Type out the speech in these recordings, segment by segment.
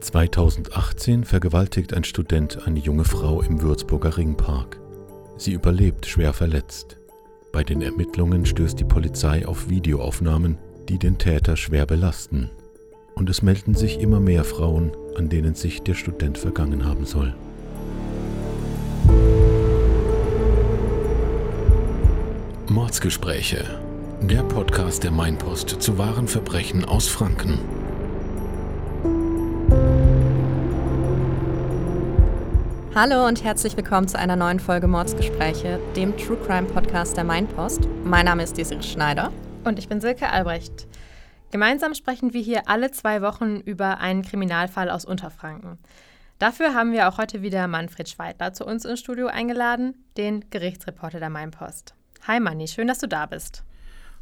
2018 vergewaltigt ein Student eine junge Frau im Würzburger Ringpark. Sie überlebt schwer verletzt. Bei den Ermittlungen stößt die Polizei auf Videoaufnahmen, die den Täter schwer belasten. Und es melden sich immer mehr Frauen, an denen sich der Student vergangen haben soll. Mordsgespräche. Der Podcast der Mainpost zu wahren Verbrechen aus Franken. Hallo und herzlich willkommen zu einer neuen Folge Mordsgespräche, dem True Crime Podcast der Mainpost. Mein Name ist Desiree Schneider. Und ich bin Silke Albrecht. Gemeinsam sprechen wir hier alle zwei Wochen über einen Kriminalfall aus Unterfranken. Dafür haben wir auch heute wieder Manfred Schweidler zu uns ins Studio eingeladen, den Gerichtsreporter der Mainpost. Hi Manni, schön, dass du da bist.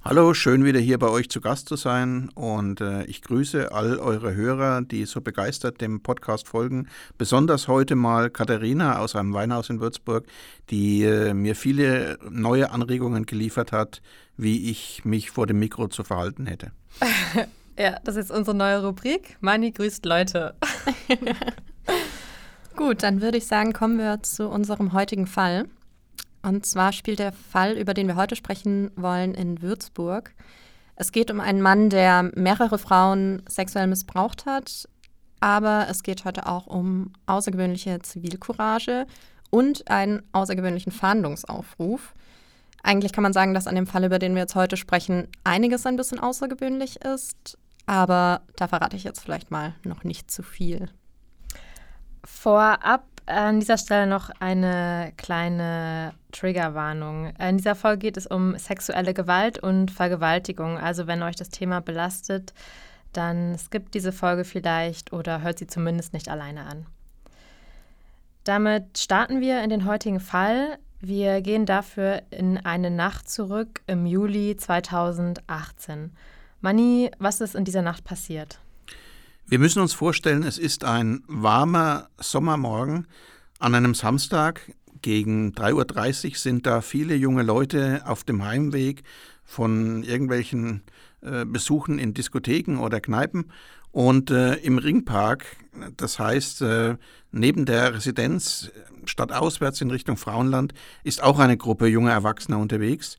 Hallo, schön wieder hier bei euch zu Gast zu sein und äh, ich grüße all eure Hörer, die so begeistert dem Podcast folgen. Besonders heute mal Katharina aus einem Weinhaus in Würzburg, die äh, mir viele neue Anregungen geliefert hat, wie ich mich vor dem Mikro zu verhalten hätte. ja, das ist unsere neue Rubrik. Mani grüßt Leute. Gut, dann würde ich sagen, kommen wir zu unserem heutigen Fall. Und zwar spielt der Fall, über den wir heute sprechen wollen, in Würzburg. Es geht um einen Mann, der mehrere Frauen sexuell missbraucht hat, aber es geht heute auch um außergewöhnliche Zivilcourage und einen außergewöhnlichen Fahndungsaufruf. Eigentlich kann man sagen, dass an dem Fall, über den wir jetzt heute sprechen, einiges ein bisschen außergewöhnlich ist, aber da verrate ich jetzt vielleicht mal noch nicht zu viel. Vorab an dieser Stelle noch eine kleine Triggerwarnung. In dieser Folge geht es um sexuelle Gewalt und Vergewaltigung. Also wenn euch das Thema belastet, dann skippt diese Folge vielleicht oder hört sie zumindest nicht alleine an. Damit starten wir in den heutigen Fall. Wir gehen dafür in eine Nacht zurück im Juli 2018. Mani, was ist in dieser Nacht passiert? Wir müssen uns vorstellen, es ist ein warmer Sommermorgen an einem Samstag. Gegen 3.30 Uhr sind da viele junge Leute auf dem Heimweg von irgendwelchen äh, Besuchen in Diskotheken oder Kneipen. Und äh, im Ringpark, das heißt äh, neben der Residenz stadtauswärts in Richtung Frauenland, ist auch eine Gruppe junger Erwachsener unterwegs.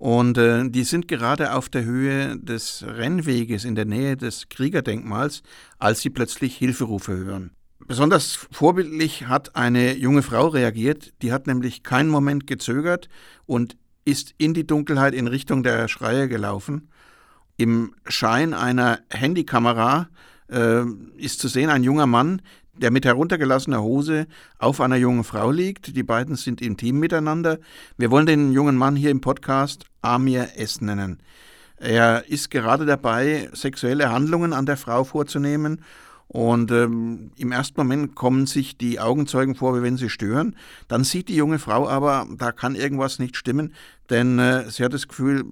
Und äh, die sind gerade auf der Höhe des Rennweges in der Nähe des Kriegerdenkmals, als sie plötzlich Hilferufe hören. Besonders vorbildlich hat eine junge Frau reagiert, die hat nämlich keinen Moment gezögert und ist in die Dunkelheit in Richtung der Schreier gelaufen. Im Schein einer Handykamera äh, ist zu sehen ein junger Mann, der mit heruntergelassener Hose auf einer jungen Frau liegt. Die beiden sind intim miteinander. Wir wollen den jungen Mann hier im Podcast Amir S. nennen. Er ist gerade dabei, sexuelle Handlungen an der Frau vorzunehmen und ähm, im ersten Moment kommen sich die Augenzeugen vor, wie wenn sie stören. Dann sieht die junge Frau aber, da kann irgendwas nicht stimmen, denn äh, sie hat das Gefühl,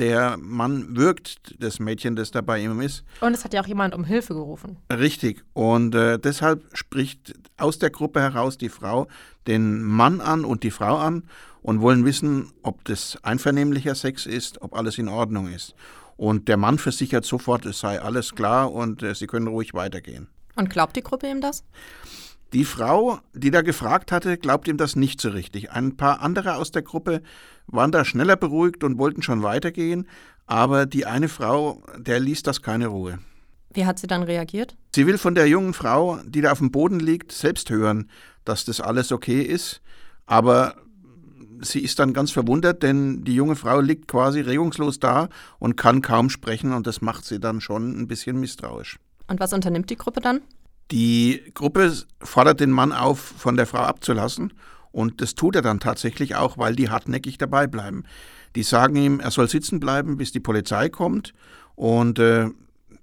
der Mann wirkt das Mädchen, das da bei ihm ist. Und es hat ja auch jemand um Hilfe gerufen. Richtig. Und äh, deshalb spricht aus der Gruppe heraus die Frau den Mann an und die Frau an und wollen wissen, ob das einvernehmlicher Sex ist, ob alles in Ordnung ist. Und der Mann versichert sofort, es sei alles klar und äh, sie können ruhig weitergehen. Und glaubt die Gruppe ihm das? Die Frau, die da gefragt hatte, glaubt ihm das nicht so richtig. Ein paar andere aus der Gruppe waren da schneller beruhigt und wollten schon weitergehen, aber die eine Frau, der ließ das keine Ruhe. Wie hat sie dann reagiert? Sie will von der jungen Frau, die da auf dem Boden liegt, selbst hören, dass das alles okay ist, aber sie ist dann ganz verwundert, denn die junge Frau liegt quasi regungslos da und kann kaum sprechen und das macht sie dann schon ein bisschen misstrauisch. Und was unternimmt die Gruppe dann? Die Gruppe fordert den Mann auf, von der Frau abzulassen und das tut er dann tatsächlich auch, weil die hartnäckig dabei bleiben. Die sagen ihm, er soll sitzen bleiben, bis die Polizei kommt und äh,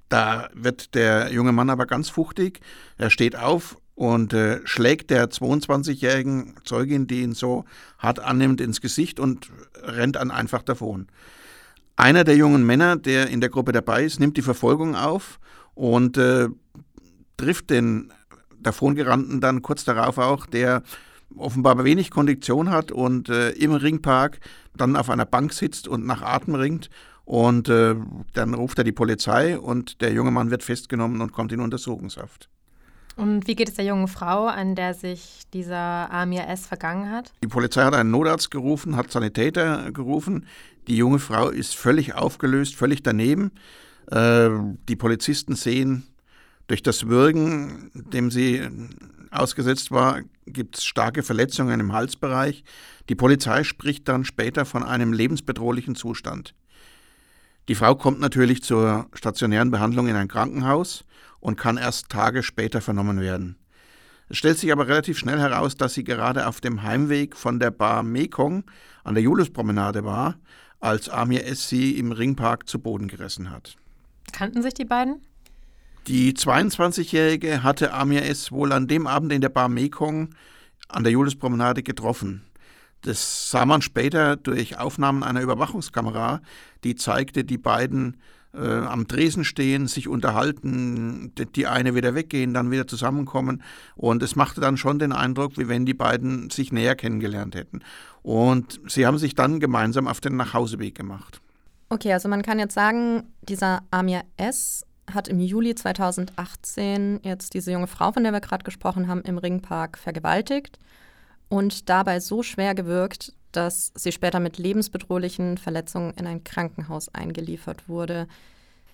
da wird der junge Mann aber ganz fuchtig. Er steht auf, und äh, schlägt der 22-jährigen Zeugin, die ihn so hart annimmt, ins Gesicht und rennt dann einfach davon. Einer der jungen Männer, der in der Gruppe dabei ist, nimmt die Verfolgung auf und äh, trifft den davongerannten dann kurz darauf auch, der offenbar wenig Kondition hat und äh, im Ringpark dann auf einer Bank sitzt und nach Atem ringt. Und äh, dann ruft er die Polizei und der junge Mann wird festgenommen und kommt in Untersuchungshaft. Und wie geht es der jungen Frau, an der sich dieser Amir S. vergangen hat? Die Polizei hat einen Notarzt gerufen, hat Sanitäter gerufen. Die junge Frau ist völlig aufgelöst, völlig daneben. Äh, die Polizisten sehen, durch das Würgen, dem sie ausgesetzt war, gibt es starke Verletzungen im Halsbereich. Die Polizei spricht dann später von einem lebensbedrohlichen Zustand. Die Frau kommt natürlich zur stationären Behandlung in ein Krankenhaus und kann erst Tage später vernommen werden. Es stellt sich aber relativ schnell heraus, dass sie gerade auf dem Heimweg von der Bar Mekong an der Juliuspromenade war, als Amir S. sie im Ringpark zu Boden gerissen hat. Kannten sich die beiden? Die 22-Jährige hatte Amir S. wohl an dem Abend in der Bar Mekong an der Juliuspromenade getroffen. Das sah man später durch Aufnahmen einer Überwachungskamera, die zeigte die beiden äh, am Dresen stehen, sich unterhalten, die eine wieder weggehen, dann wieder zusammenkommen. Und es machte dann schon den Eindruck, wie wenn die beiden sich näher kennengelernt hätten. Und sie haben sich dann gemeinsam auf den Nachhauseweg gemacht. Okay, also man kann jetzt sagen, dieser Amir S. hat im Juli 2018 jetzt diese junge Frau, von der wir gerade gesprochen haben, im Ringpark vergewaltigt und dabei so schwer gewirkt, dass sie später mit lebensbedrohlichen Verletzungen in ein Krankenhaus eingeliefert wurde.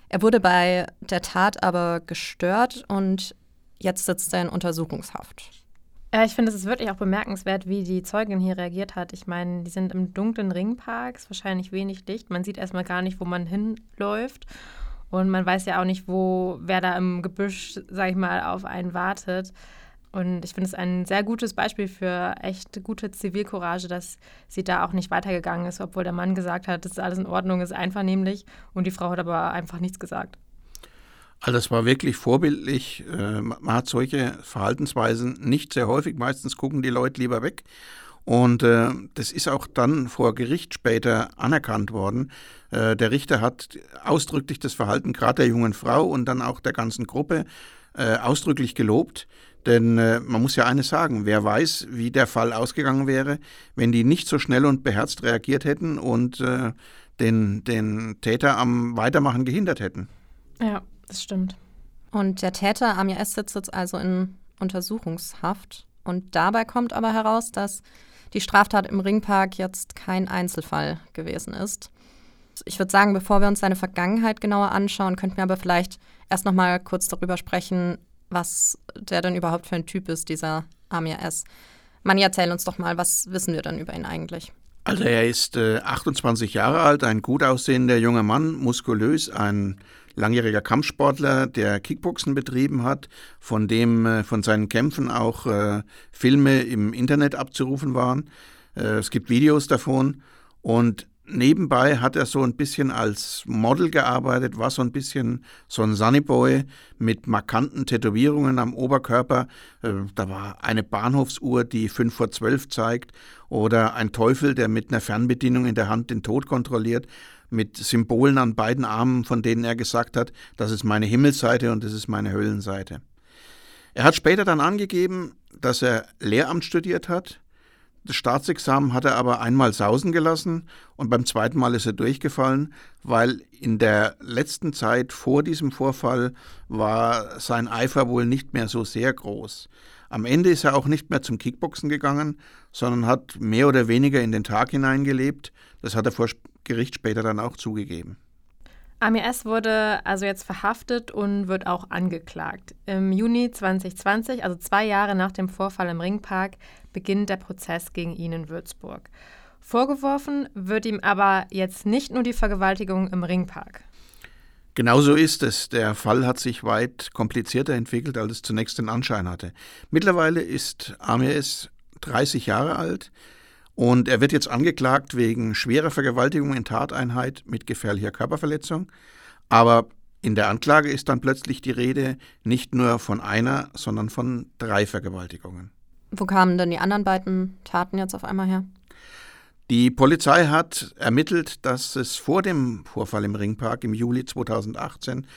Er wurde bei der Tat aber gestört und jetzt sitzt er in Untersuchungshaft. Ja, ich finde, es ist wirklich auch bemerkenswert, wie die Zeugin hier reagiert hat. Ich meine, die sind im dunklen Ringpark, ist wahrscheinlich wenig Licht. Man sieht erstmal gar nicht, wo man hinläuft. Und man weiß ja auch nicht, wo, wer da im Gebüsch, sag ich mal, auf einen wartet. Und ich finde es ein sehr gutes Beispiel für echt gute Zivilcourage, dass sie da auch nicht weitergegangen ist, obwohl der Mann gesagt hat, das ist alles in Ordnung, ist einvernehmlich. Und die Frau hat aber einfach nichts gesagt. Also das war wirklich vorbildlich. Äh, man hat solche Verhaltensweisen nicht sehr häufig. Meistens gucken die Leute lieber weg. Und äh, das ist auch dann vor Gericht später anerkannt worden. Äh, der Richter hat ausdrücklich das Verhalten gerade der jungen Frau und dann auch der ganzen Gruppe ausdrücklich gelobt. Denn äh, man muss ja eines sagen, wer weiß, wie der Fall ausgegangen wäre, wenn die nicht so schnell und beherzt reagiert hätten und äh, den, den Täter am Weitermachen gehindert hätten. Ja, das stimmt. Und der Täter Amir S. sitzt jetzt also in Untersuchungshaft. Und dabei kommt aber heraus, dass die Straftat im Ringpark jetzt kein Einzelfall gewesen ist. Ich würde sagen, bevor wir uns seine Vergangenheit genauer anschauen, könnten wir aber vielleicht erst noch mal kurz darüber sprechen, was der denn überhaupt für ein Typ ist, dieser Amir S. Mani, erzähl uns doch mal, was wissen wir denn über ihn eigentlich? Also er ist äh, 28 Jahre alt, ein gut aussehender junger Mann, muskulös, ein langjähriger Kampfsportler, der Kickboxen betrieben hat, von dem äh, von seinen Kämpfen auch äh, Filme im Internet abzurufen waren. Äh, es gibt Videos davon und Nebenbei hat er so ein bisschen als Model gearbeitet, war so ein bisschen so ein Sunnyboy mit markanten Tätowierungen am Oberkörper. Äh, da war eine Bahnhofsuhr, die 5 vor 12 zeigt, oder ein Teufel, der mit einer Fernbedienung in der Hand den Tod kontrolliert, mit Symbolen an beiden Armen, von denen er gesagt hat, das ist meine Himmelsseite und das ist meine Höllenseite. Er hat später dann angegeben, dass er Lehramt studiert hat das Staatsexamen hat er aber einmal sausen gelassen und beim zweiten Mal ist er durchgefallen, weil in der letzten Zeit vor diesem Vorfall war sein Eifer wohl nicht mehr so sehr groß. Am Ende ist er auch nicht mehr zum Kickboxen gegangen, sondern hat mehr oder weniger in den Tag hineingelebt. Das hat er vor Gericht später dann auch zugegeben. Amir S. wurde also jetzt verhaftet und wird auch angeklagt. Im Juni 2020, also zwei Jahre nach dem Vorfall im Ringpark, beginnt der Prozess gegen ihn in Würzburg. Vorgeworfen wird ihm aber jetzt nicht nur die Vergewaltigung im Ringpark. Genau so ist es. Der Fall hat sich weit komplizierter entwickelt, als es zunächst den Anschein hatte. Mittlerweile ist Amir S. 30 Jahre alt. Und er wird jetzt angeklagt wegen schwerer Vergewaltigung in Tateinheit mit gefährlicher Körperverletzung. Aber in der Anklage ist dann plötzlich die Rede nicht nur von einer, sondern von drei Vergewaltigungen. Wo kamen denn die anderen beiden Taten jetzt auf einmal her? Die Polizei hat ermittelt, dass es vor dem Vorfall im Ringpark im Juli 2018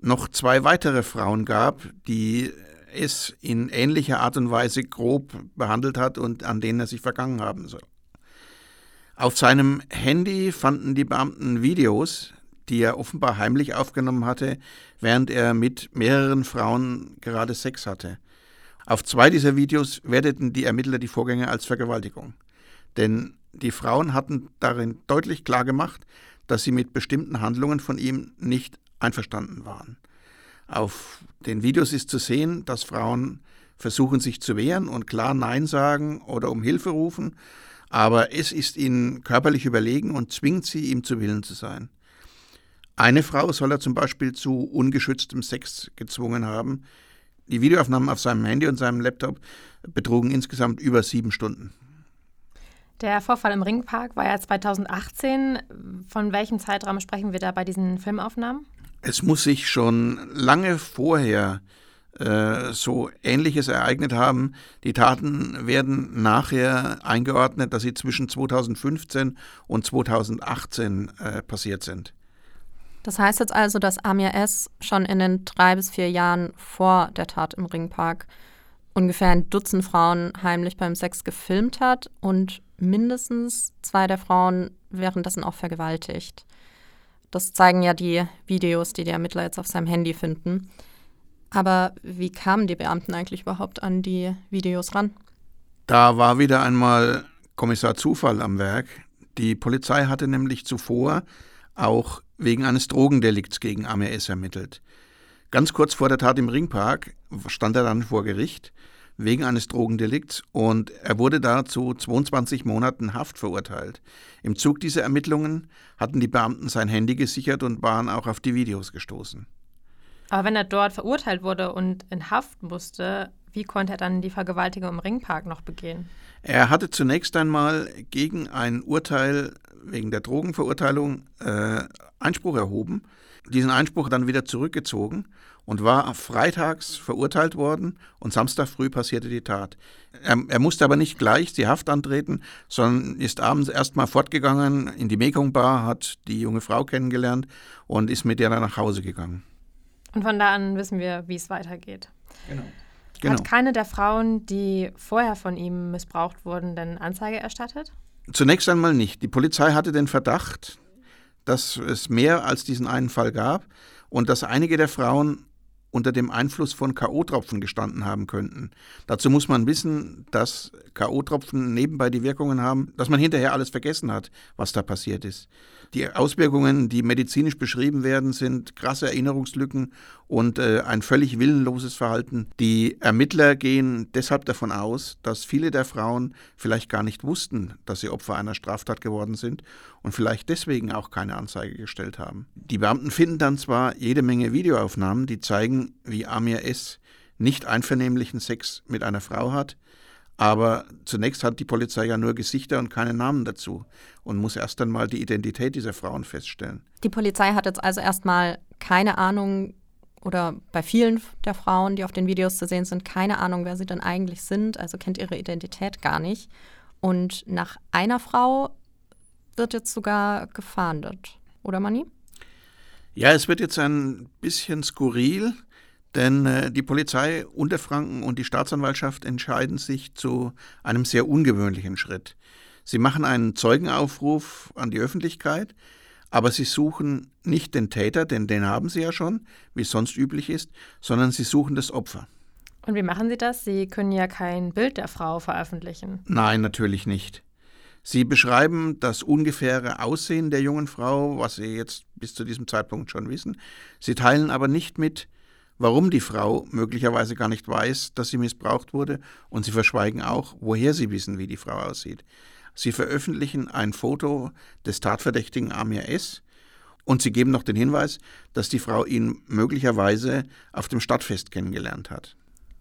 noch zwei weitere Frauen gab, die es in ähnlicher Art und Weise grob behandelt hat und an denen er sich vergangen haben soll. Auf seinem Handy fanden die Beamten Videos, die er offenbar heimlich aufgenommen hatte, während er mit mehreren Frauen gerade Sex hatte. Auf zwei dieser Videos werteten die Ermittler die Vorgänge als Vergewaltigung. Denn die Frauen hatten darin deutlich klar gemacht, dass sie mit bestimmten Handlungen von ihm nicht einverstanden waren. Auf den Videos ist zu sehen, dass Frauen versuchen sich zu wehren und klar Nein sagen oder um Hilfe rufen, aber es ist ihnen körperlich überlegen und zwingt sie, ihm zu Willen zu sein. Eine Frau soll er zum Beispiel zu ungeschütztem Sex gezwungen haben. Die Videoaufnahmen auf seinem Handy und seinem Laptop betrugen insgesamt über sieben Stunden. Der Vorfall im Ringpark war ja 2018. Von welchem Zeitraum sprechen wir da bei diesen Filmaufnahmen? Es muss sich schon lange vorher äh, so Ähnliches ereignet haben. Die Taten werden nachher eingeordnet, dass sie zwischen 2015 und 2018 äh, passiert sind. Das heißt jetzt also, dass Amir S. schon in den drei bis vier Jahren vor der Tat im Ringpark ungefähr ein Dutzend Frauen heimlich beim Sex gefilmt hat und mindestens zwei der Frauen währenddessen auch vergewaltigt. Das zeigen ja die Videos, die die Ermittler jetzt auf seinem Handy finden. Aber wie kamen die Beamten eigentlich überhaupt an die Videos ran? Da war wieder einmal Kommissar Zufall am Werk. Die Polizei hatte nämlich zuvor auch wegen eines Drogendelikts gegen Amir S. ermittelt. Ganz kurz vor der Tat im Ringpark stand er dann vor Gericht wegen eines Drogendelikts und er wurde da zu 22 Monaten Haft verurteilt. Im Zug dieser Ermittlungen hatten die Beamten sein Handy gesichert und waren auch auf die Videos gestoßen. Aber wenn er dort verurteilt wurde und in Haft musste, wie konnte er dann die Vergewaltigung im Ringpark noch begehen? Er hatte zunächst einmal gegen ein Urteil wegen der Drogenverurteilung äh, Einspruch erhoben, diesen Einspruch dann wieder zurückgezogen und war freitags verurteilt worden und Samstag früh passierte die Tat. Er, er musste aber nicht gleich die Haft antreten, sondern ist abends erstmal fortgegangen in die Mekong Bar, hat die junge Frau kennengelernt und ist mit der dann nach Hause gegangen. Und von da an wissen wir, wie es weitergeht. Genau. Hat Genau. keine der Frauen, die vorher von ihm missbraucht wurden, denn Anzeige erstattet? Zunächst einmal nicht. Die Polizei hatte den Verdacht, dass es mehr als diesen einen Fall gab und dass einige der Frauen unter dem Einfluss von K.O.-Tropfen gestanden haben könnten. Dazu muss man wissen, dass K.O.-Tropfen nebenbei die Wirkungen haben, dass man hinterher alles vergessen hat, was da passiert ist. Die Auswirkungen, die medizinisch beschrieben werden, sind krasse Erinnerungslücken und äh, ein völlig willenloses Verhalten. Die Ermittler gehen deshalb davon aus, dass viele der Frauen vielleicht gar nicht wussten, dass sie Opfer einer Straftat geworden sind und vielleicht deswegen auch keine Anzeige gestellt haben. Die Beamten finden dann zwar jede Menge Videoaufnahmen, die zeigen, wie Amir S. nicht einvernehmlichen Sex mit einer Frau hat, aber zunächst hat die Polizei ja nur Gesichter und keine Namen dazu und muss erst einmal die Identität dieser Frauen feststellen. Die Polizei hat jetzt also erstmal keine Ahnung oder bei vielen der Frauen, die auf den Videos zu sehen sind, keine Ahnung, wer sie denn eigentlich sind, also kennt ihre Identität gar nicht. Und nach einer Frau wird jetzt sogar gefahndet, oder Mani? Ja, es wird jetzt ein bisschen skurril, denn äh, die Polizei Unterfranken und die Staatsanwaltschaft entscheiden sich zu einem sehr ungewöhnlichen Schritt. Sie machen einen Zeugenaufruf an die Öffentlichkeit, aber sie suchen nicht den Täter, denn den haben sie ja schon, wie es sonst üblich ist, sondern sie suchen das Opfer. Und wie machen Sie das? Sie können ja kein Bild der Frau veröffentlichen. Nein, natürlich nicht. Sie beschreiben das ungefähre Aussehen der jungen Frau, was Sie jetzt bis zu diesem Zeitpunkt schon wissen. Sie teilen aber nicht mit, warum die Frau möglicherweise gar nicht weiß, dass sie missbraucht wurde, und sie verschweigen auch, woher sie wissen, wie die Frau aussieht. Sie veröffentlichen ein Foto des Tatverdächtigen Amir S. und sie geben noch den Hinweis, dass die Frau ihn möglicherweise auf dem Stadtfest kennengelernt hat.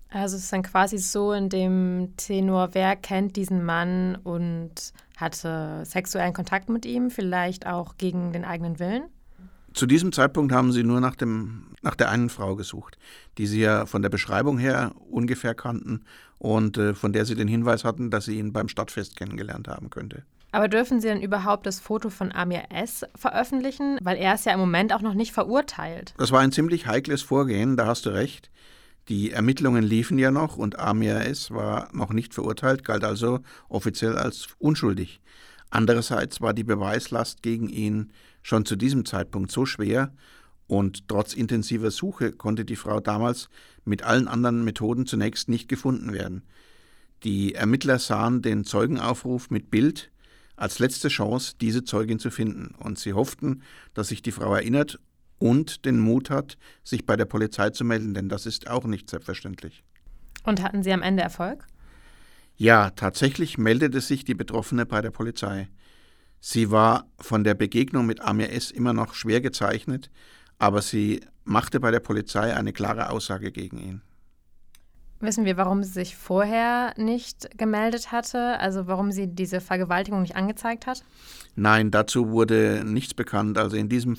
Also es ist dann quasi so in dem Tenor, wer kennt diesen Mann und hatte sexuellen Kontakt mit ihm, vielleicht auch gegen den eigenen Willen? Zu diesem Zeitpunkt haben sie nur nach, dem, nach der einen Frau gesucht, die sie ja von der Beschreibung her ungefähr kannten und äh, von der sie den Hinweis hatten, dass sie ihn beim Stadtfest kennengelernt haben könnte. Aber dürfen Sie denn überhaupt das Foto von Amir S. veröffentlichen? Weil er ist ja im Moment auch noch nicht verurteilt. Das war ein ziemlich heikles Vorgehen, da hast du recht. Die Ermittlungen liefen ja noch und Amir S. war noch nicht verurteilt, galt also offiziell als unschuldig. Andererseits war die Beweislast gegen ihn schon zu diesem Zeitpunkt so schwer und trotz intensiver Suche konnte die Frau damals mit allen anderen Methoden zunächst nicht gefunden werden. Die Ermittler sahen den Zeugenaufruf mit Bild als letzte Chance, diese Zeugin zu finden, und sie hofften, dass sich die Frau erinnert und den Mut hat, sich bei der Polizei zu melden, denn das ist auch nicht selbstverständlich. Und hatten Sie am Ende Erfolg? Ja, tatsächlich meldete sich die Betroffene bei der Polizei. Sie war von der Begegnung mit Amir S. immer noch schwer gezeichnet, aber sie machte bei der Polizei eine klare Aussage gegen ihn. Wissen wir, warum sie sich vorher nicht gemeldet hatte? Also warum sie diese Vergewaltigung nicht angezeigt hat? Nein, dazu wurde nichts bekannt. Also in diesem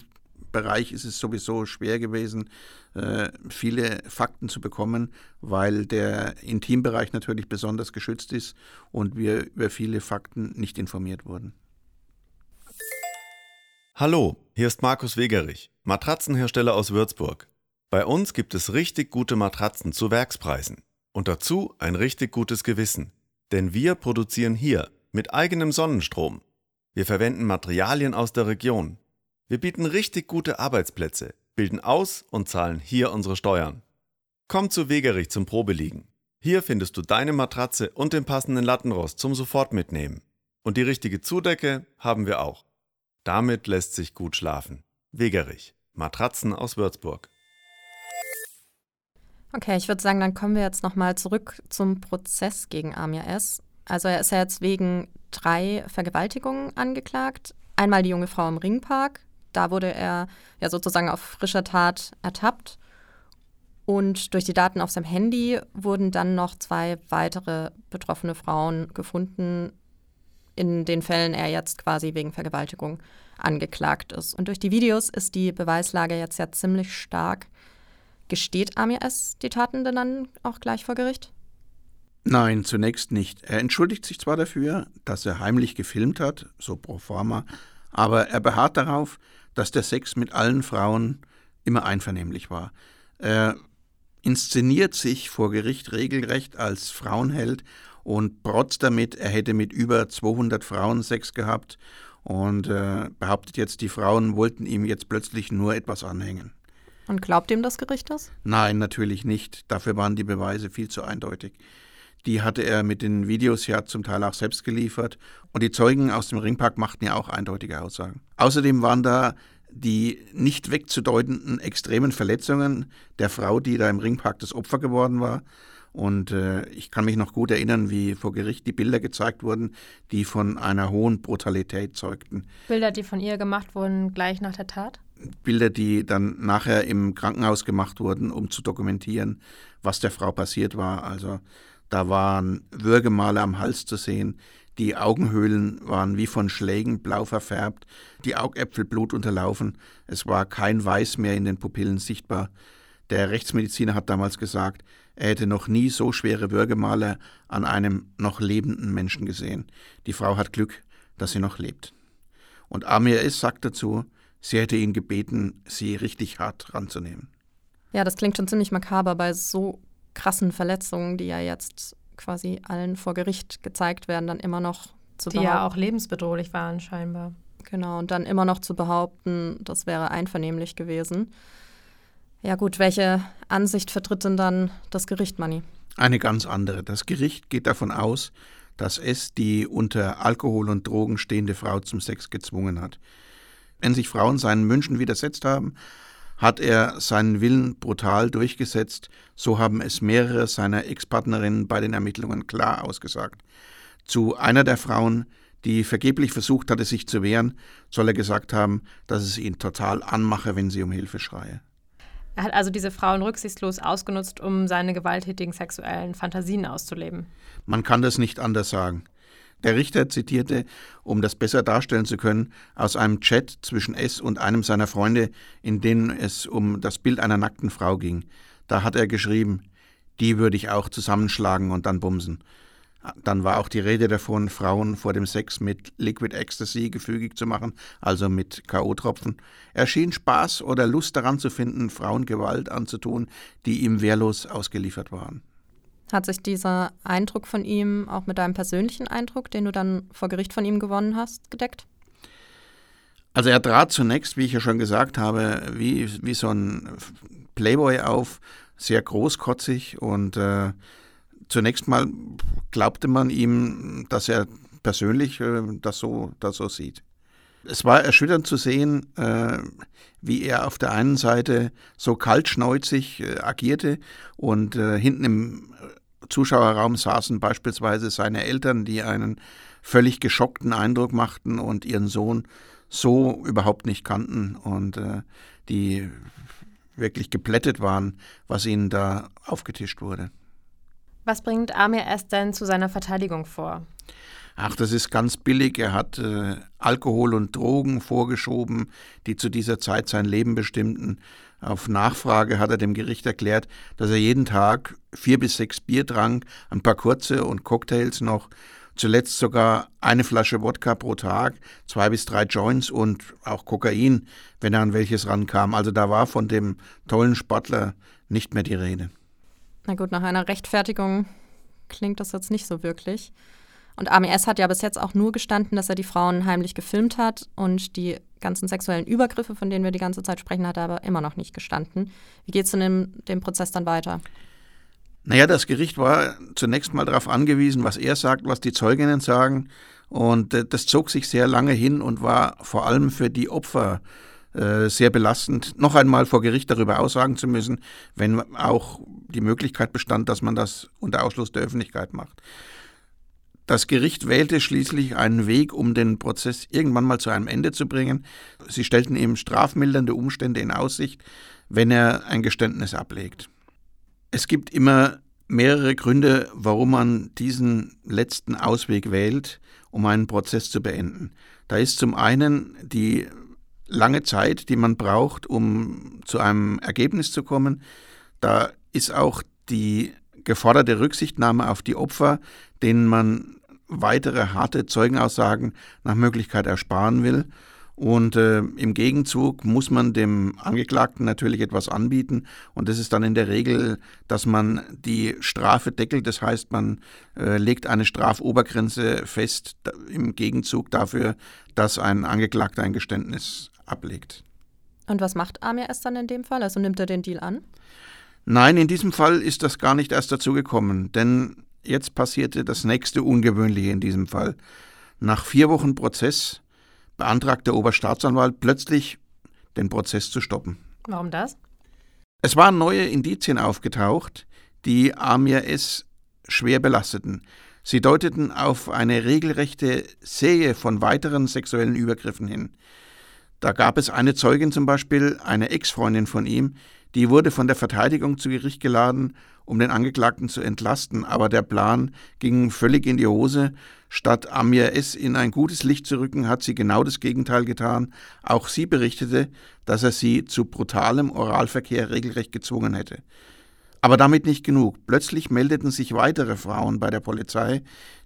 Bereich ist es sowieso schwer gewesen, äh, viele Fakten zu bekommen, weil der Intimbereich natürlich besonders geschützt ist und wir über viele Fakten nicht informiert wurden. Hallo, hier ist Markus Wegerich, Matratzenhersteller aus Würzburg. Bei uns gibt es richtig gute Matratzen zu Werkspreisen. Und dazu ein richtig gutes Gewissen. Denn wir produzieren hier mit eigenem Sonnenstrom. Wir verwenden Materialien aus der Region. Wir bieten richtig gute Arbeitsplätze, bilden aus und zahlen hier unsere Steuern. Komm zu Wegerich zum Probeliegen. Hier findest du deine Matratze und den passenden Lattenrost zum sofort mitnehmen. Und die richtige Zudecke haben wir auch. Damit lässt sich gut schlafen. Wegerich. Matratzen aus Würzburg. Okay, ich würde sagen, dann kommen wir jetzt nochmal zurück zum Prozess gegen Amir S. Also er ist ja jetzt wegen drei Vergewaltigungen angeklagt. Einmal die junge Frau im Ringpark. Da wurde er ja sozusagen auf frischer Tat ertappt. Und durch die Daten auf seinem Handy wurden dann noch zwei weitere betroffene Frauen gefunden, in den Fällen er jetzt quasi wegen Vergewaltigung angeklagt ist. Und durch die Videos ist die Beweislage jetzt ja ziemlich stark. Gesteht Amir S. die Taten denn dann auch gleich vor Gericht? Nein, zunächst nicht. Er entschuldigt sich zwar dafür, dass er heimlich gefilmt hat, so pro forma, aber er beharrt darauf, dass der Sex mit allen Frauen immer einvernehmlich war. Er inszeniert sich vor Gericht regelrecht als Frauenheld und protzt damit, er hätte mit über 200 Frauen Sex gehabt und äh, behauptet jetzt, die Frauen wollten ihm jetzt plötzlich nur etwas anhängen. Und glaubt ihm das Gericht das? Nein, natürlich nicht. Dafür waren die Beweise viel zu eindeutig. Die hatte er mit den Videos ja zum Teil auch selbst geliefert. Und die Zeugen aus dem Ringpark machten ja auch eindeutige Aussagen. Außerdem waren da die nicht wegzudeutenden extremen Verletzungen der Frau, die da im Ringpark das Opfer geworden war. Und äh, ich kann mich noch gut erinnern, wie vor Gericht die Bilder gezeigt wurden, die von einer hohen Brutalität zeugten. Bilder, die von ihr gemacht wurden gleich nach der Tat? Bilder, die dann nachher im Krankenhaus gemacht wurden, um zu dokumentieren, was der Frau passiert war. Also da waren Würgemale am Hals zu sehen, die Augenhöhlen waren wie von Schlägen blau verfärbt, die Augäpfel blutunterlaufen, es war kein Weiß mehr in den Pupillen sichtbar. Der Rechtsmediziner hat damals gesagt, er hätte noch nie so schwere Würgemale an einem noch lebenden Menschen gesehen. Die Frau hat Glück, dass sie noch lebt. Und Amir S. sagt dazu, Sie hätte ihn gebeten, sie richtig hart ranzunehmen. Ja, das klingt schon ziemlich makaber bei so krassen Verletzungen, die ja jetzt quasi allen vor Gericht gezeigt werden, dann immer noch zu die behaupten. Die ja auch lebensbedrohlich waren, scheinbar. Genau, und dann immer noch zu behaupten, das wäre einvernehmlich gewesen. Ja, gut, welche Ansicht vertritt denn dann das Gericht, Manni? Eine ganz andere. Das Gericht geht davon aus, dass es die unter Alkohol und Drogen stehende Frau zum Sex gezwungen hat. Wenn sich Frauen seinen Wünschen widersetzt haben, hat er seinen Willen brutal durchgesetzt, so haben es mehrere seiner Ex-Partnerinnen bei den Ermittlungen klar ausgesagt. Zu einer der Frauen, die vergeblich versucht hatte, sich zu wehren, soll er gesagt haben, dass es ihn total anmache, wenn sie um Hilfe schreie. Er hat also diese Frauen rücksichtslos ausgenutzt, um seine gewalttätigen sexuellen Fantasien auszuleben. Man kann das nicht anders sagen. Der Richter zitierte, um das besser darstellen zu können, aus einem Chat zwischen S und einem seiner Freunde, in dem es um das Bild einer nackten Frau ging. Da hat er geschrieben, die würde ich auch zusammenschlagen und dann bumsen. Dann war auch die Rede davon, Frauen vor dem Sex mit Liquid Ecstasy gefügig zu machen, also mit K.O.-Tropfen. Er schien Spaß oder Lust daran zu finden, Frauen Gewalt anzutun, die ihm wehrlos ausgeliefert waren. Hat sich dieser Eindruck von ihm auch mit deinem persönlichen Eindruck, den du dann vor Gericht von ihm gewonnen hast, gedeckt? Also er trat zunächst, wie ich ja schon gesagt habe, wie, wie so ein Playboy auf, sehr großkotzig und äh, zunächst mal glaubte man ihm, dass er persönlich äh, das, so, das so sieht. Es war erschütternd zu sehen, äh, wie er auf der einen Seite so kaltschneuzig äh, agierte und äh, hinten im Zuschauerraum saßen beispielsweise seine Eltern, die einen völlig geschockten Eindruck machten und ihren Sohn so überhaupt nicht kannten und äh, die wirklich geplättet waren, was ihnen da aufgetischt wurde. Was bringt Amir S. denn zu seiner Verteidigung vor? Ach, das ist ganz billig. Er hat äh, Alkohol und Drogen vorgeschoben, die zu dieser Zeit sein Leben bestimmten. Auf Nachfrage hat er dem Gericht erklärt, dass er jeden Tag vier bis sechs Bier trank, ein paar kurze und Cocktails noch, zuletzt sogar eine Flasche Wodka pro Tag, zwei bis drei Joints und auch Kokain, wenn er an welches rankam. Also da war von dem tollen Sportler nicht mehr die Rede. Na gut, nach einer Rechtfertigung klingt das jetzt nicht so wirklich. Und AMS hat ja bis jetzt auch nur gestanden, dass er die Frauen heimlich gefilmt hat und die ganzen sexuellen Übergriffe, von denen wir die ganze Zeit sprechen, hat er aber immer noch nicht gestanden. Wie geht es in dem, dem Prozess dann weiter? Naja, das Gericht war zunächst mal darauf angewiesen, was er sagt, was die Zeuginnen sagen. Und äh, das zog sich sehr lange hin und war vor allem für die Opfer äh, sehr belastend, noch einmal vor Gericht darüber aussagen zu müssen, wenn auch die Möglichkeit bestand, dass man das unter Ausschluss der Öffentlichkeit macht. Das Gericht wählte schließlich einen Weg, um den Prozess irgendwann mal zu einem Ende zu bringen. Sie stellten ihm strafmildernde Umstände in Aussicht, wenn er ein Geständnis ablegt. Es gibt immer mehrere Gründe, warum man diesen letzten Ausweg wählt, um einen Prozess zu beenden. Da ist zum einen die lange Zeit, die man braucht, um zu einem Ergebnis zu kommen. Da ist auch die geforderte Rücksichtnahme auf die Opfer, denen man weitere harte Zeugenaussagen nach Möglichkeit ersparen will. Und äh, im Gegenzug muss man dem Angeklagten natürlich etwas anbieten. Und das ist dann in der Regel, dass man die Strafe deckelt. Das heißt, man äh, legt eine Strafobergrenze fest im Gegenzug dafür, dass ein Angeklagter ein Geständnis ablegt. Und was macht Amir S. dann in dem Fall? Also nimmt er den Deal an? Nein, in diesem Fall ist das gar nicht erst dazu gekommen. Denn Jetzt passierte das nächste Ungewöhnliche in diesem Fall. Nach vier Wochen Prozess beantragt der Oberstaatsanwalt plötzlich, den Prozess zu stoppen. Warum das? Es waren neue Indizien aufgetaucht, die Amir S. schwer belasteten. Sie deuteten auf eine regelrechte Serie von weiteren sexuellen Übergriffen hin. Da gab es eine Zeugin zum Beispiel, eine Ex-Freundin von ihm, die wurde von der Verteidigung zu Gericht geladen, um den Angeklagten zu entlasten, aber der Plan ging völlig in die Hose. Statt Amir S. in ein gutes Licht zu rücken, hat sie genau das Gegenteil getan. Auch sie berichtete, dass er sie zu brutalem Oralverkehr regelrecht gezwungen hätte. Aber damit nicht genug. Plötzlich meldeten sich weitere Frauen bei der Polizei,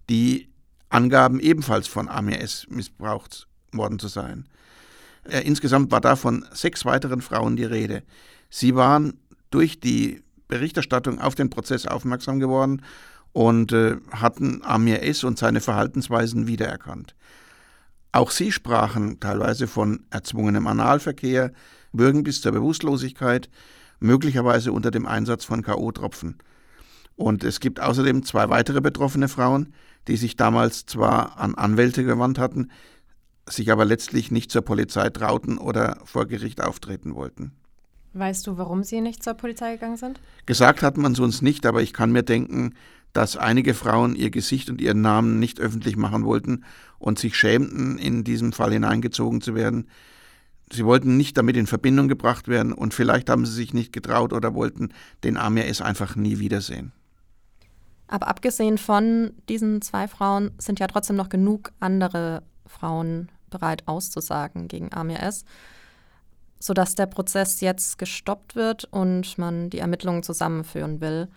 die angaben, ebenfalls von Amir S. missbraucht worden zu sein. Insgesamt war da von sechs weiteren Frauen die Rede. Sie waren durch die Berichterstattung auf den Prozess aufmerksam geworden und äh, hatten Amir S. und seine Verhaltensweisen wiedererkannt. Auch sie sprachen teilweise von erzwungenem Analverkehr, Würgen bis zur Bewusstlosigkeit, möglicherweise unter dem Einsatz von K.O.-Tropfen. Und es gibt außerdem zwei weitere betroffene Frauen, die sich damals zwar an Anwälte gewandt hatten, sich aber letztlich nicht zur Polizei trauten oder vor Gericht auftreten wollten. Weißt du, warum Sie nicht zur Polizei gegangen sind? Gesagt hat man es uns nicht, aber ich kann mir denken, dass einige Frauen ihr Gesicht und ihren Namen nicht öffentlich machen wollten und sich schämten, in diesem Fall hineingezogen zu werden. Sie wollten nicht damit in Verbindung gebracht werden und vielleicht haben sie sich nicht getraut oder wollten den Amir es einfach nie wiedersehen. Aber abgesehen von diesen zwei Frauen sind ja trotzdem noch genug andere Frauen bereit auszusagen gegen Amir S sodass der Prozess jetzt gestoppt wird und man die Ermittlungen zusammenführen will.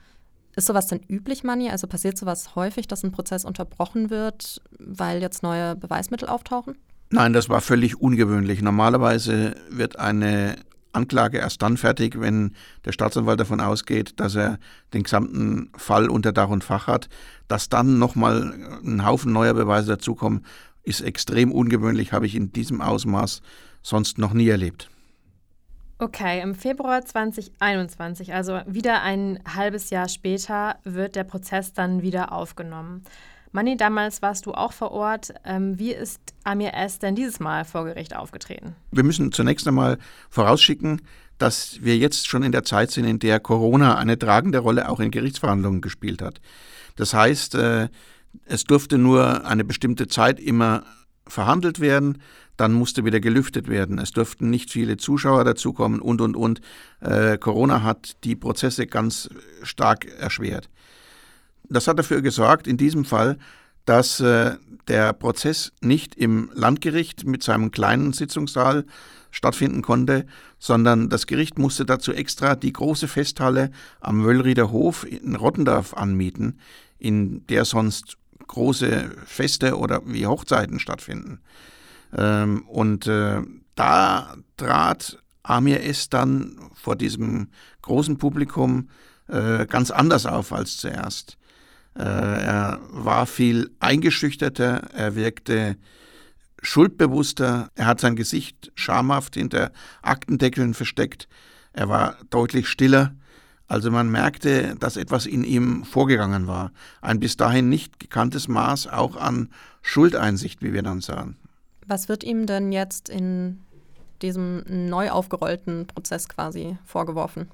Ist sowas denn üblich, Manni? Also passiert sowas häufig, dass ein Prozess unterbrochen wird, weil jetzt neue Beweismittel auftauchen? Nein, das war völlig ungewöhnlich. Normalerweise wird eine Anklage erst dann fertig, wenn der Staatsanwalt davon ausgeht, dass er den gesamten Fall unter Dach und Fach hat. Dass dann nochmal ein Haufen neuer Beweise dazukommen, ist extrem ungewöhnlich, habe ich in diesem Ausmaß sonst noch nie erlebt. Okay, im Februar 2021, also wieder ein halbes Jahr später, wird der Prozess dann wieder aufgenommen. Manni, damals warst du auch vor Ort. Ähm, wie ist Amir S. denn dieses Mal vor Gericht aufgetreten? Wir müssen zunächst einmal vorausschicken, dass wir jetzt schon in der Zeit sind, in der Corona eine tragende Rolle auch in Gerichtsverhandlungen gespielt hat. Das heißt, äh, es durfte nur eine bestimmte Zeit immer verhandelt werden, dann musste wieder gelüftet werden. Es durften nicht viele Zuschauer dazukommen und, und, und. Äh, Corona hat die Prozesse ganz stark erschwert. Das hat dafür gesorgt, in diesem Fall, dass äh, der Prozess nicht im Landgericht mit seinem kleinen Sitzungssaal stattfinden konnte, sondern das Gericht musste dazu extra die große Festhalle am Wöllrieder Hof in Rottendorf anmieten, in der sonst große Feste oder wie Hochzeiten stattfinden. Ähm, und äh, da trat Amir S. dann vor diesem großen Publikum äh, ganz anders auf als zuerst. Äh, er war viel eingeschüchterter, er wirkte schuldbewusster, er hat sein Gesicht schamhaft hinter Aktendeckeln versteckt, er war deutlich stiller, also man merkte, dass etwas in ihm vorgegangen war, ein bis dahin nicht gekanntes Maß auch an Schuldeinsicht, wie wir dann sahen. Was wird ihm denn jetzt in diesem neu aufgerollten Prozess quasi vorgeworfen?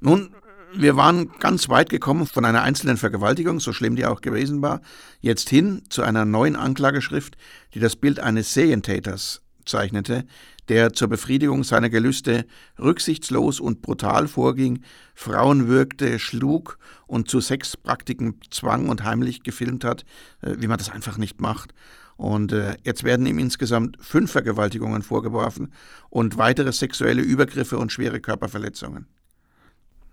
Nun, wir waren ganz weit gekommen von einer einzelnen Vergewaltigung, so schlimm die auch gewesen war, jetzt hin zu einer neuen Anklageschrift, die das Bild eines Serientäters zeichnete, der zur Befriedigung seiner Gelüste rücksichtslos und brutal vorging, Frauen würgte, schlug und zu Sexpraktiken zwang und heimlich gefilmt hat, äh, wie man das einfach nicht macht. Und äh, jetzt werden ihm insgesamt fünf Vergewaltigungen vorgeworfen und weitere sexuelle Übergriffe und schwere Körperverletzungen.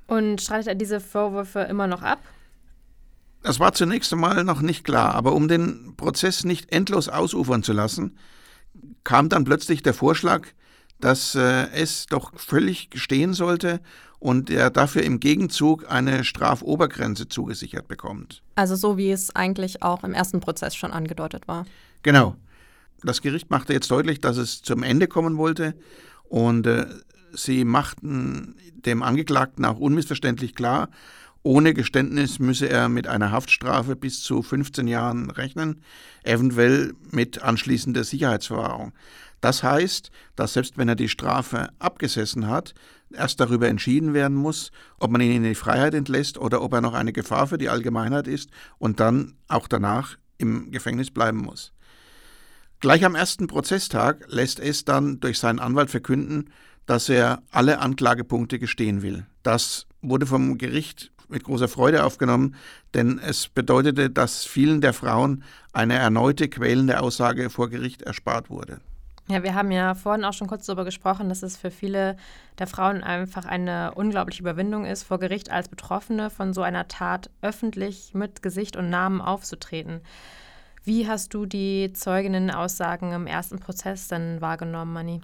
Und streitet er diese Vorwürfe immer noch ab? Das war zunächst einmal noch nicht klar, aber um den Prozess nicht endlos ausufern zu lassen, kam dann plötzlich der Vorschlag, dass äh, es doch völlig gestehen sollte und er dafür im Gegenzug eine Strafobergrenze zugesichert bekommt. Also so wie es eigentlich auch im ersten Prozess schon angedeutet war. Genau. Das Gericht machte jetzt deutlich, dass es zum Ende kommen wollte und äh, sie machten dem Angeklagten auch unmissverständlich klar, ohne Geständnis müsse er mit einer Haftstrafe bis zu 15 Jahren rechnen, eventuell mit anschließender Sicherheitsverwahrung. Das heißt, dass selbst wenn er die Strafe abgesessen hat, erst darüber entschieden werden muss, ob man ihn in die Freiheit entlässt oder ob er noch eine Gefahr für die Allgemeinheit ist und dann auch danach im Gefängnis bleiben muss. Gleich am ersten Prozesstag lässt es dann durch seinen Anwalt verkünden, dass er alle Anklagepunkte gestehen will. Das wurde vom Gericht mit großer Freude aufgenommen, denn es bedeutete, dass vielen der Frauen eine erneute quälende Aussage vor Gericht erspart wurde. Ja, wir haben ja vorhin auch schon kurz darüber gesprochen, dass es für viele der Frauen einfach eine unglaubliche Überwindung ist, vor Gericht als Betroffene von so einer Tat öffentlich mit Gesicht und Namen aufzutreten. Wie hast du die Zeuginnen-Aussagen im ersten Prozess denn wahrgenommen, Manni?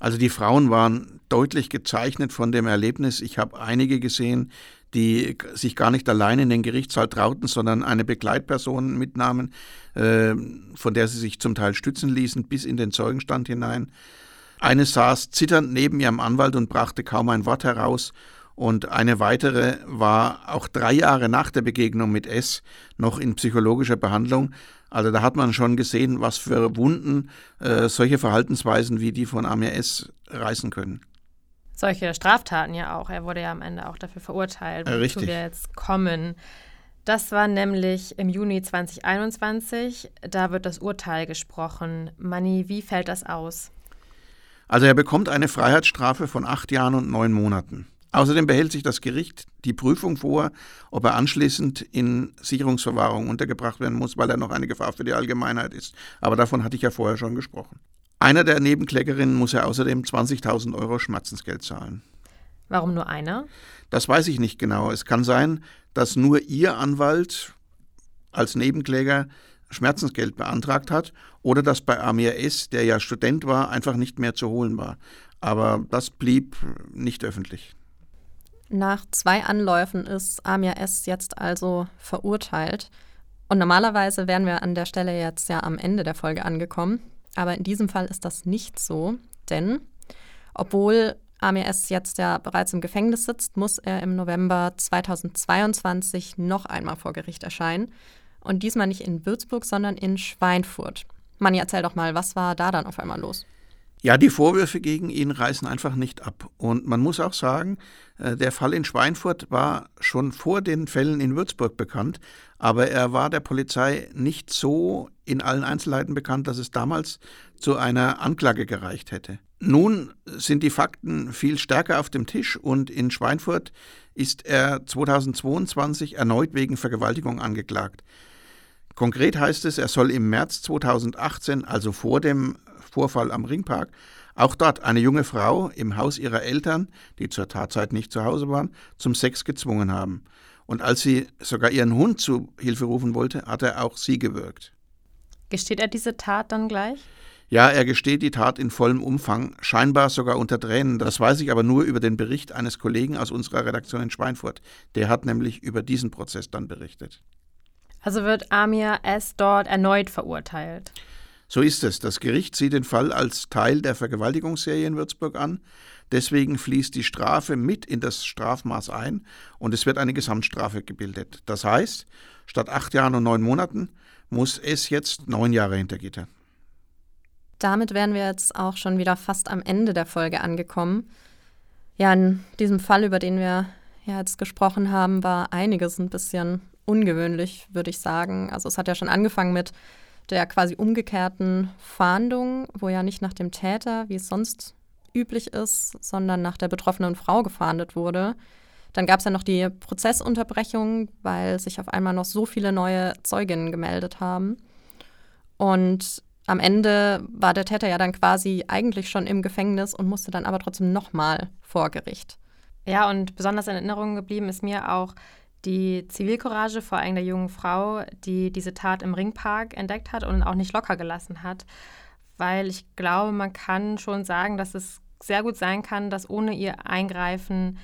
Also die Frauen waren deutlich gezeichnet von dem Erlebnis. Ich habe einige gesehen, die sich gar nicht allein in den Gerichtssaal trauten, sondern eine Begleitperson mitnahmen, äh, von der sie sich zum Teil stützen ließen, bis in den Zeugenstand hinein. Eine saß zitternd neben ihrem Anwalt und brachte kaum ein Wort heraus. Und eine weitere war auch drei Jahre nach der Begegnung mit S noch in psychologischer Behandlung. Also da hat man schon gesehen, was für Wunden äh, solche Verhaltensweisen wie die von Amir S reißen können. Solche Straftaten ja auch. Er wurde ja am Ende auch dafür verurteilt, wozu Richtig. wir jetzt kommen. Das war nämlich im Juni 2021. Da wird das Urteil gesprochen. Manni, wie fällt das aus? Also er bekommt eine Freiheitsstrafe von acht Jahren und neun Monaten. Außerdem behält sich das Gericht die Prüfung vor, ob er anschließend in Sicherungsverwahrung untergebracht werden muss, weil er noch eine Gefahr für die Allgemeinheit ist. Aber davon hatte ich ja vorher schon gesprochen. Einer der Nebenklägerinnen muss er außerdem 20.000 Euro Schmerzensgeld zahlen. Warum nur einer? Das weiß ich nicht genau. Es kann sein, dass nur ihr Anwalt als Nebenkläger Schmerzensgeld beantragt hat oder dass bei Amir S., der ja Student war, einfach nicht mehr zu holen war. Aber das blieb nicht öffentlich. Nach zwei Anläufen ist Amir S. jetzt also verurteilt. Und normalerweise wären wir an der Stelle jetzt ja am Ende der Folge angekommen. Aber in diesem Fall ist das nicht so, denn obwohl Amir S. jetzt ja bereits im Gefängnis sitzt, muss er im November 2022 noch einmal vor Gericht erscheinen. Und diesmal nicht in Würzburg, sondern in Schweinfurt. Manni, erzähl doch mal, was war da dann auf einmal los? Ja, die Vorwürfe gegen ihn reißen einfach nicht ab. Und man muss auch sagen, äh, der Fall in Schweinfurt war schon vor den Fällen in Würzburg bekannt, aber er war der Polizei nicht so in allen Einzelheiten bekannt, dass es damals zu einer Anklage gereicht hätte. Nun sind die Fakten viel stärker auf dem Tisch und in Schweinfurt ist er 2022 erneut wegen Vergewaltigung angeklagt. Konkret heißt es, er soll im März 2018, also vor dem Vorfall am Ringpark, auch dort eine junge Frau im Haus ihrer Eltern, die zur Tatzeit nicht zu Hause waren, zum Sex gezwungen haben. Und als sie sogar ihren Hund zu Hilfe rufen wollte, hat er auch sie gewürgt. Gesteht er diese Tat dann gleich? Ja, er gesteht die Tat in vollem Umfang, scheinbar sogar unter Tränen. Das weiß ich aber nur über den Bericht eines Kollegen aus unserer Redaktion in Schweinfurt. Der hat nämlich über diesen Prozess dann berichtet. Also wird Amir S. dort erneut verurteilt. So ist es. Das Gericht sieht den Fall als Teil der Vergewaltigungsserie in Würzburg an. Deswegen fließt die Strafe mit in das Strafmaß ein und es wird eine Gesamtstrafe gebildet. Das heißt, statt acht Jahren und neun Monaten muss es jetzt neun Jahre hinter Gitter. Damit wären wir jetzt auch schon wieder fast am Ende der Folge angekommen. Ja, in diesem Fall, über den wir ja jetzt gesprochen haben, war einiges ein bisschen ungewöhnlich, würde ich sagen. Also es hat ja schon angefangen mit der quasi umgekehrten Fahndung, wo ja nicht nach dem Täter, wie es sonst üblich ist, sondern nach der betroffenen Frau gefahndet wurde. Dann gab es ja noch die Prozessunterbrechung, weil sich auf einmal noch so viele neue Zeuginnen gemeldet haben. Und am Ende war der Täter ja dann quasi eigentlich schon im Gefängnis und musste dann aber trotzdem nochmal vor Gericht. Ja, und besonders in Erinnerung geblieben ist mir auch die Zivilcourage vor allem der jungen Frau, die diese Tat im Ringpark entdeckt hat und auch nicht locker gelassen hat. Weil ich glaube, man kann schon sagen, dass es sehr gut sein kann, dass ohne ihr Eingreifen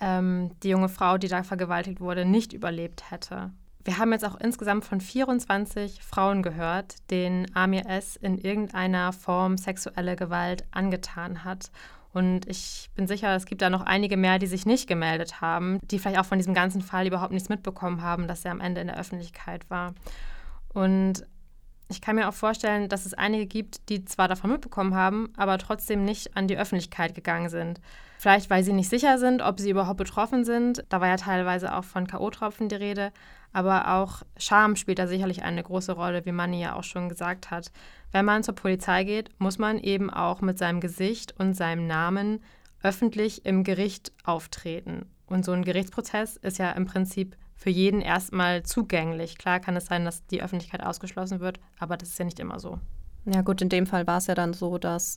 ähm, die junge Frau, die da vergewaltigt wurde, nicht überlebt hätte. Wir haben jetzt auch insgesamt von 24 Frauen gehört, denen Amir S. in irgendeiner Form sexuelle Gewalt angetan hat. Und ich bin sicher, es gibt da noch einige mehr, die sich nicht gemeldet haben, die vielleicht auch von diesem ganzen Fall überhaupt nichts mitbekommen haben, dass er am Ende in der Öffentlichkeit war. Und ich kann mir auch vorstellen, dass es einige gibt, die zwar davon mitbekommen haben, aber trotzdem nicht an die Öffentlichkeit gegangen sind. Vielleicht, weil sie nicht sicher sind, ob sie überhaupt betroffen sind. Da war ja teilweise auch von K.O.-Tropfen die Rede. Aber auch Scham spielt da sicherlich eine große Rolle, wie Manni ja auch schon gesagt hat. Wenn man zur Polizei geht, muss man eben auch mit seinem Gesicht und seinem Namen öffentlich im Gericht auftreten. Und so ein Gerichtsprozess ist ja im Prinzip für jeden erstmal zugänglich. Klar kann es sein, dass die Öffentlichkeit ausgeschlossen wird, aber das ist ja nicht immer so. Ja gut, in dem Fall war es ja dann so, dass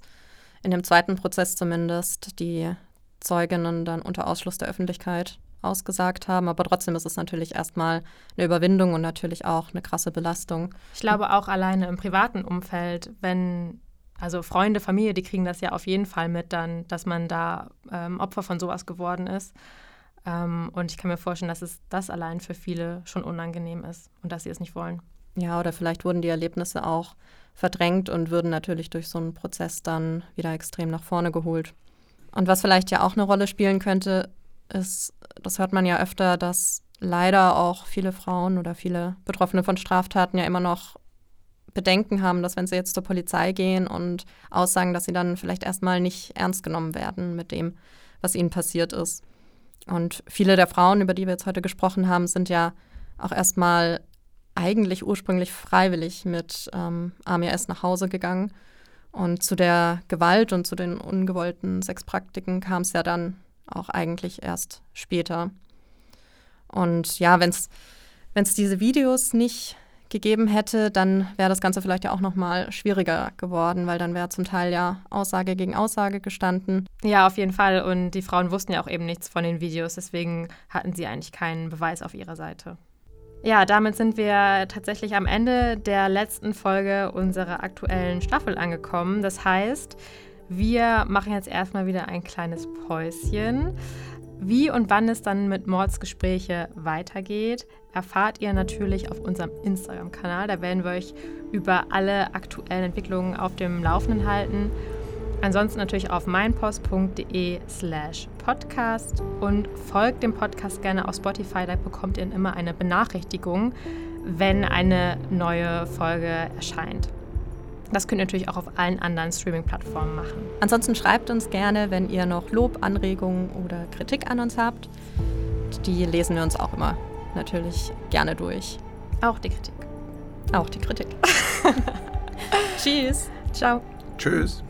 in dem zweiten Prozess zumindest die Zeuginnen dann unter Ausschluss der Öffentlichkeit ausgesagt haben. Aber trotzdem ist es natürlich erstmal eine Überwindung und natürlich auch eine krasse Belastung. Ich glaube auch alleine im privaten Umfeld, wenn also Freunde, Familie, die kriegen das ja auf jeden Fall mit dann, dass man da ähm, Opfer von sowas geworden ist. Ähm, und ich kann mir vorstellen, dass es das allein für viele schon unangenehm ist und dass sie es nicht wollen. Ja, oder vielleicht wurden die Erlebnisse auch verdrängt und würden natürlich durch so einen Prozess dann wieder extrem nach vorne geholt. Und was vielleicht ja auch eine Rolle spielen könnte, ist, das hört man ja öfter, dass leider auch viele Frauen oder viele Betroffene von Straftaten ja immer noch Bedenken haben, dass wenn sie jetzt zur Polizei gehen und aussagen, dass sie dann vielleicht erstmal nicht ernst genommen werden mit dem, was ihnen passiert ist. Und viele der Frauen, über die wir jetzt heute gesprochen haben, sind ja auch erstmal eigentlich ursprünglich freiwillig mit ähm, AMS nach Hause gegangen. Und zu der Gewalt und zu den ungewollten Sexpraktiken kam es ja dann auch eigentlich erst später. Und ja, wenn es diese Videos nicht gegeben hätte, dann wäre das Ganze vielleicht ja auch noch mal schwieriger geworden, weil dann wäre zum Teil ja Aussage gegen Aussage gestanden. Ja, auf jeden Fall. Und die Frauen wussten ja auch eben nichts von den Videos, deswegen hatten sie eigentlich keinen Beweis auf ihrer Seite. Ja, damit sind wir tatsächlich am Ende der letzten Folge unserer aktuellen Staffel angekommen. Das heißt, wir machen jetzt erstmal wieder ein kleines Päuschen. Wie und wann es dann mit Mordsgespräche weitergeht, erfahrt ihr natürlich auf unserem Instagram-Kanal. Da werden wir euch über alle aktuellen Entwicklungen auf dem Laufenden halten. Ansonsten natürlich auf meinpost.de slash podcast und folgt dem Podcast gerne auf Spotify, da bekommt ihr immer eine Benachrichtigung, wenn eine neue Folge erscheint. Das könnt ihr natürlich auch auf allen anderen Streaming-Plattformen machen. Ansonsten schreibt uns gerne, wenn ihr noch Lob, Anregungen oder Kritik an uns habt. Die lesen wir uns auch immer natürlich gerne durch. Auch die Kritik. Auch die Kritik. Tschüss. Ciao. Tschüss.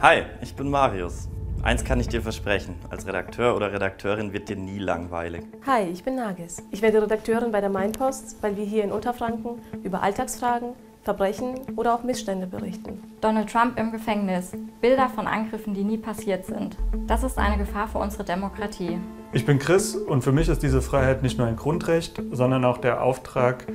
Hi, ich bin Marius. Eins kann ich dir versprechen, als Redakteur oder Redakteurin wird dir nie langweilig. Hi, ich bin Nagis. Ich werde Redakteurin bei der Mainpost, weil wir hier in Unterfranken über Alltagsfragen, Verbrechen oder auch Missstände berichten. Donald Trump im Gefängnis. Bilder von Angriffen, die nie passiert sind. Das ist eine Gefahr für unsere Demokratie. Ich bin Chris und für mich ist diese Freiheit nicht nur ein Grundrecht, sondern auch der Auftrag,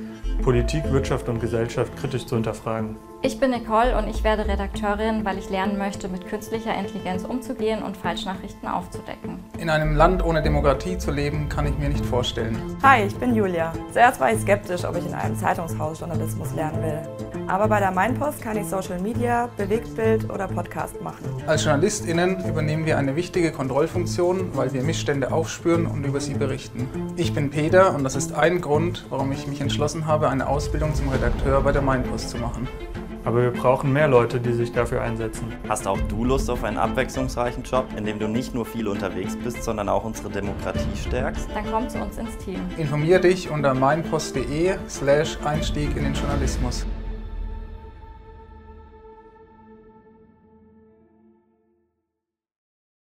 Politik, Wirtschaft und Gesellschaft kritisch zu hinterfragen. Ich bin Nicole und ich werde Redakteurin, weil ich lernen möchte, mit künstlicher Intelligenz umzugehen und Falschnachrichten aufzudecken. In einem Land ohne Demokratie zu leben, kann ich mir nicht vorstellen. Hi, ich bin Julia. Zuerst war ich skeptisch, ob ich in einem Zeitungshaus Journalismus lernen will. Aber bei der Mainpost kann ich Social Media, Bewegtbild oder Podcast machen. Als JournalistInnen übernehmen wir eine wichtige Kontrollfunktion, weil wir Missstände aufspüren und über sie berichten. Ich bin Peter und das ist ein Grund, warum ich mich entschlossen habe, eine Ausbildung zum Redakteur bei der Mainpost zu machen. Aber wir brauchen mehr Leute, die sich dafür einsetzen. Hast auch du Lust auf einen abwechslungsreichen Job, in dem du nicht nur viel unterwegs bist, sondern auch unsere Demokratie stärkst? Dann komm zu uns ins Team. Informier dich unter meinpost.de slash Einstieg in den Journalismus.